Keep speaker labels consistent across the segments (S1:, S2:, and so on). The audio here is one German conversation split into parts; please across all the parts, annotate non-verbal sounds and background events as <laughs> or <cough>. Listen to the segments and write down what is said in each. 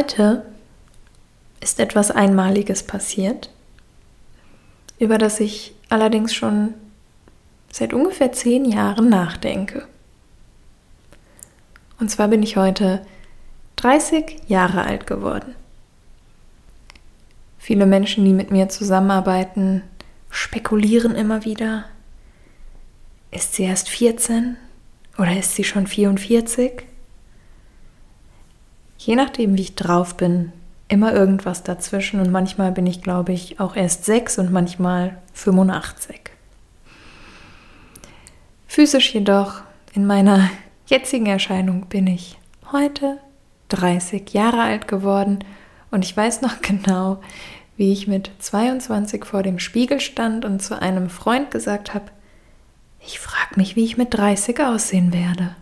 S1: Heute ist etwas Einmaliges passiert, über das ich allerdings schon seit ungefähr zehn Jahren nachdenke. Und zwar bin ich heute 30 Jahre alt geworden. Viele Menschen, die mit mir zusammenarbeiten, spekulieren immer wieder, ist sie erst 14 oder ist sie schon 44? Je nachdem, wie ich drauf bin, immer irgendwas dazwischen und manchmal bin ich, glaube ich, auch erst 6 und manchmal 85. Physisch jedoch, in meiner jetzigen Erscheinung bin ich heute 30 Jahre alt geworden und ich weiß noch <laughs> genau, wie ich mit 22 vor dem Spiegel stand und zu einem Freund gesagt habe, ich frage mich, wie ich mit 30 aussehen werde.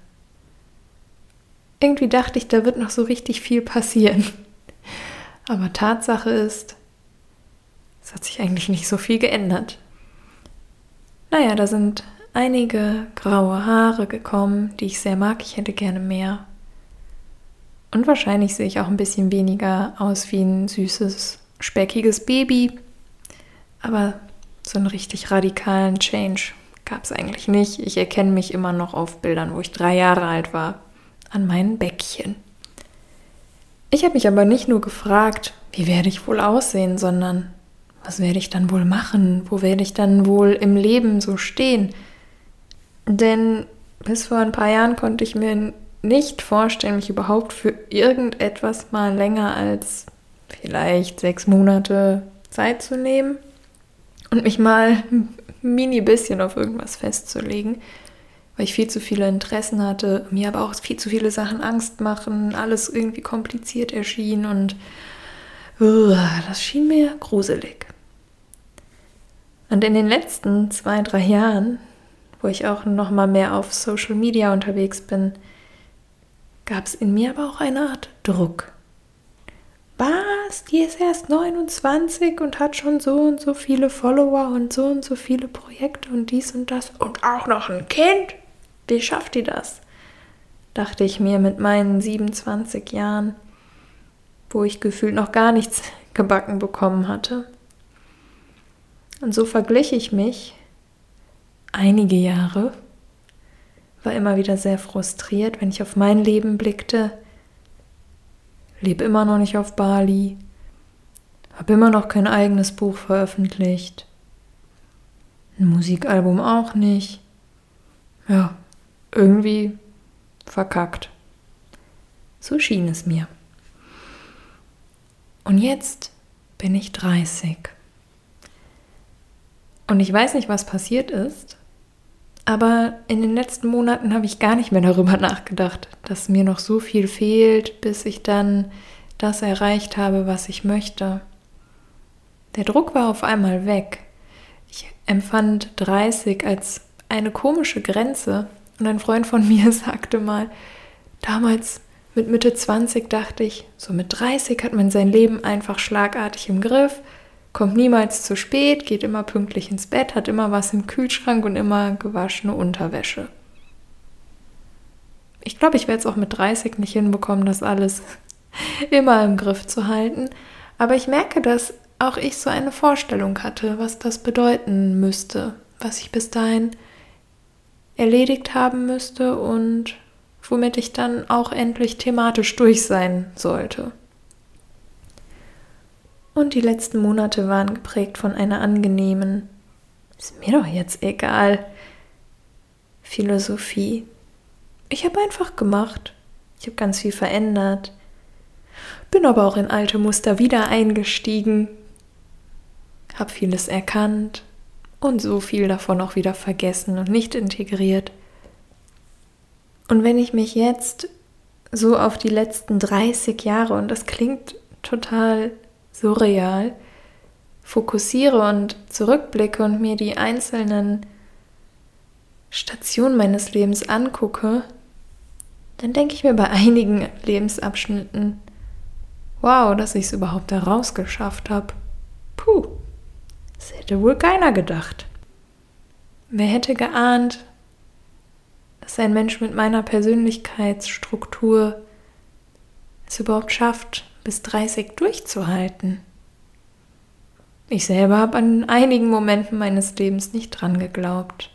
S1: Irgendwie dachte ich, da wird noch so richtig viel passieren. Aber Tatsache ist, es hat sich eigentlich nicht so viel geändert. Naja, da sind einige graue Haare gekommen, die ich sehr mag. Ich hätte gerne mehr. Und wahrscheinlich sehe ich auch ein bisschen weniger aus wie ein süßes, speckiges Baby. Aber so einen richtig radikalen Change gab es eigentlich nicht. Ich erkenne mich immer noch auf Bildern, wo ich drei Jahre alt war an meinen Bäckchen. Ich habe mich aber nicht nur gefragt, wie werde ich wohl aussehen, sondern was werde ich dann wohl machen? Wo werde ich dann wohl im Leben so stehen? Denn bis vor ein paar Jahren konnte ich mir nicht vorstellen, mich überhaupt für irgendetwas mal länger als vielleicht sechs Monate Zeit zu nehmen und mich mal <laughs> ein mini bisschen auf irgendwas festzulegen weil ich viel zu viele Interessen hatte, mir aber auch viel zu viele Sachen Angst machen, alles irgendwie kompliziert erschien und uh, das schien mir gruselig. Und in den letzten zwei, drei Jahren, wo ich auch noch mal mehr auf Social Media unterwegs bin, gab es in mir aber auch eine Art Druck. Was? Die ist erst 29 und hat schon so und so viele Follower und so und so viele Projekte und dies und das und auch noch ein Kind? Wie schafft die das? dachte ich mir mit meinen 27 Jahren, wo ich gefühlt noch gar nichts <laughs> gebacken bekommen hatte. Und so verglich ich mich einige Jahre, war immer wieder sehr frustriert, wenn ich auf mein Leben blickte, lebe immer noch nicht auf Bali, habe immer noch kein eigenes Buch veröffentlicht, ein Musikalbum auch nicht. Ja, irgendwie verkackt. So schien es mir. Und jetzt bin ich 30. Und ich weiß nicht, was passiert ist, aber in den letzten Monaten habe ich gar nicht mehr darüber <laughs> nachgedacht, dass mir noch so viel fehlt, bis ich dann das erreicht habe, was ich möchte. Der Druck war auf einmal weg. Ich empfand 30 als eine komische Grenze, und ein Freund von mir <laughs> sagte mal, damals mit Mitte 20 dachte ich, so mit 30 hat man sein Leben einfach schlagartig im Griff, kommt niemals zu spät, geht immer pünktlich ins Bett, hat immer was im Kühlschrank und immer gewaschene Unterwäsche. Ich glaube, ich werde es auch mit 30 nicht hinbekommen, das alles <laughs> immer im Griff zu halten. Aber ich merke, dass auch ich so eine Vorstellung hatte, was das bedeuten müsste, was ich bis dahin erledigt haben müsste und womit ich dann auch endlich thematisch durch sein sollte. Und die letzten Monate waren geprägt von einer angenehmen, ist mir doch jetzt egal, Philosophie. Ich habe einfach gemacht. Ich habe ganz viel verändert. Bin aber auch in alte Muster wieder eingestiegen. Habe vieles erkannt und so viel davon auch wieder vergessen und nicht integriert. Und wenn ich mich jetzt so auf die letzten 30 Jahre, und das klingt total surreal, fokussiere und zurückblicke und mir die einzelnen Stationen meines Lebens angucke, dann denke ich mir bei einigen Lebensabschnitten, wow, dass ich es überhaupt da rausgeschafft habe. Puh. Hätte wohl keiner gedacht. Wer hätte geahnt, dass ein Mensch mit meiner Persönlichkeitsstruktur es überhaupt schafft, bis 30 durchzuhalten. Ich selber habe an einigen Momenten meines Lebens nicht dran geglaubt,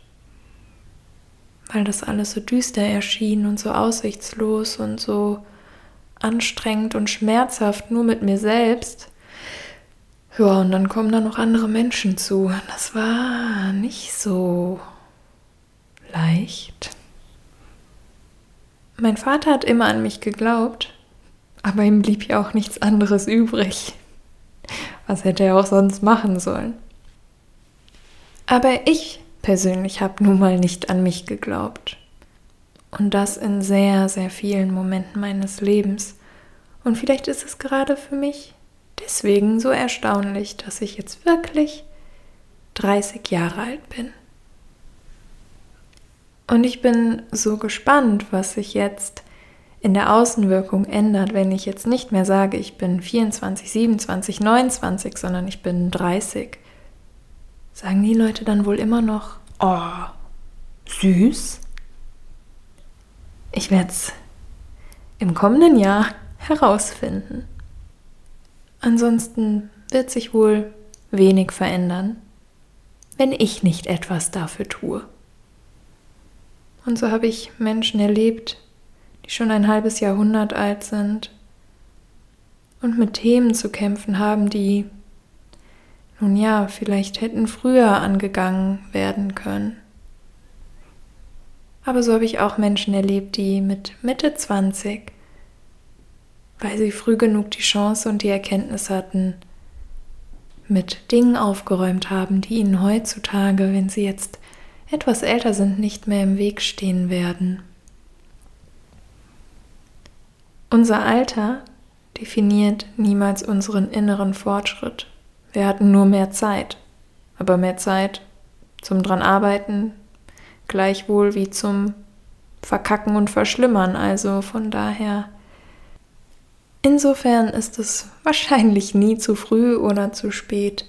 S1: weil das alles so düster erschien und so aussichtslos und so anstrengend und schmerzhaft nur mit mir selbst. Ja, und dann kommen da noch andere Menschen zu. Das war nicht so leicht. Mein Vater hat immer an mich geglaubt, aber ihm blieb ja auch nichts anderes übrig. Was hätte er auch sonst machen sollen? Aber ich persönlich habe nun mal nicht an mich geglaubt. Und das in sehr, sehr vielen Momenten meines Lebens. Und vielleicht ist es gerade für mich deswegen so erstaunlich, dass ich jetzt wirklich 30 Jahre alt bin. Und ich bin so gespannt, was sich jetzt in der Außenwirkung ändert, wenn ich jetzt nicht mehr sage, ich bin 24, 27, 29, sondern ich bin 30, sagen die Leute dann wohl immer noch, oh, süß? Ich werde es im kommenden Jahr <laughs> herausfinden. Ansonsten wird sich wohl wenig verändern, wenn ich nicht etwas dafür tue. Und so habe ich Menschen erlebt, die schon ein halbes Jahrhundert alt sind und mit Themen zu kämpfen haben, die, nun ja, vielleicht hätten früher angegangen werden können. Aber so habe ich auch Menschen erlebt, die mit Mitte 20, weil sie früh genug die Chance und die Erkenntnis hatten, mit Dingen aufgeräumt haben, die ihnen heutzutage, wenn sie jetzt etwas älter sind, nicht mehr im Weg stehen werden. Unser Alter definiert niemals unseren inneren Fortschritt. Wir hatten nur mehr Zeit, aber mehr Zeit zum dran arbeiten, gleichwohl wie zum Verkacken und Verschlimmern. Also von daher, insofern ist es wahrscheinlich nie zu früh oder zu spät,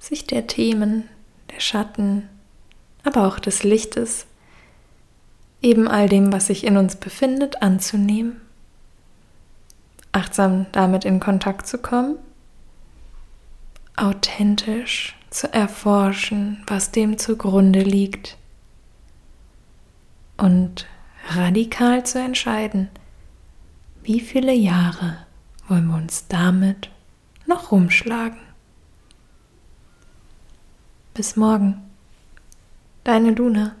S1: sich der Themen, der Schatten, aber auch des Lichtes eben all dem, was sich in uns befindet, anzunehmen, achtsam damit in Kontakt zu kommen, authentisch zu erforschen, was dem zugrunde liegt und radikal zu entscheiden, wie viele Jahre wollen wir uns damit noch rumschlagen. Bis morgen, deine Luna.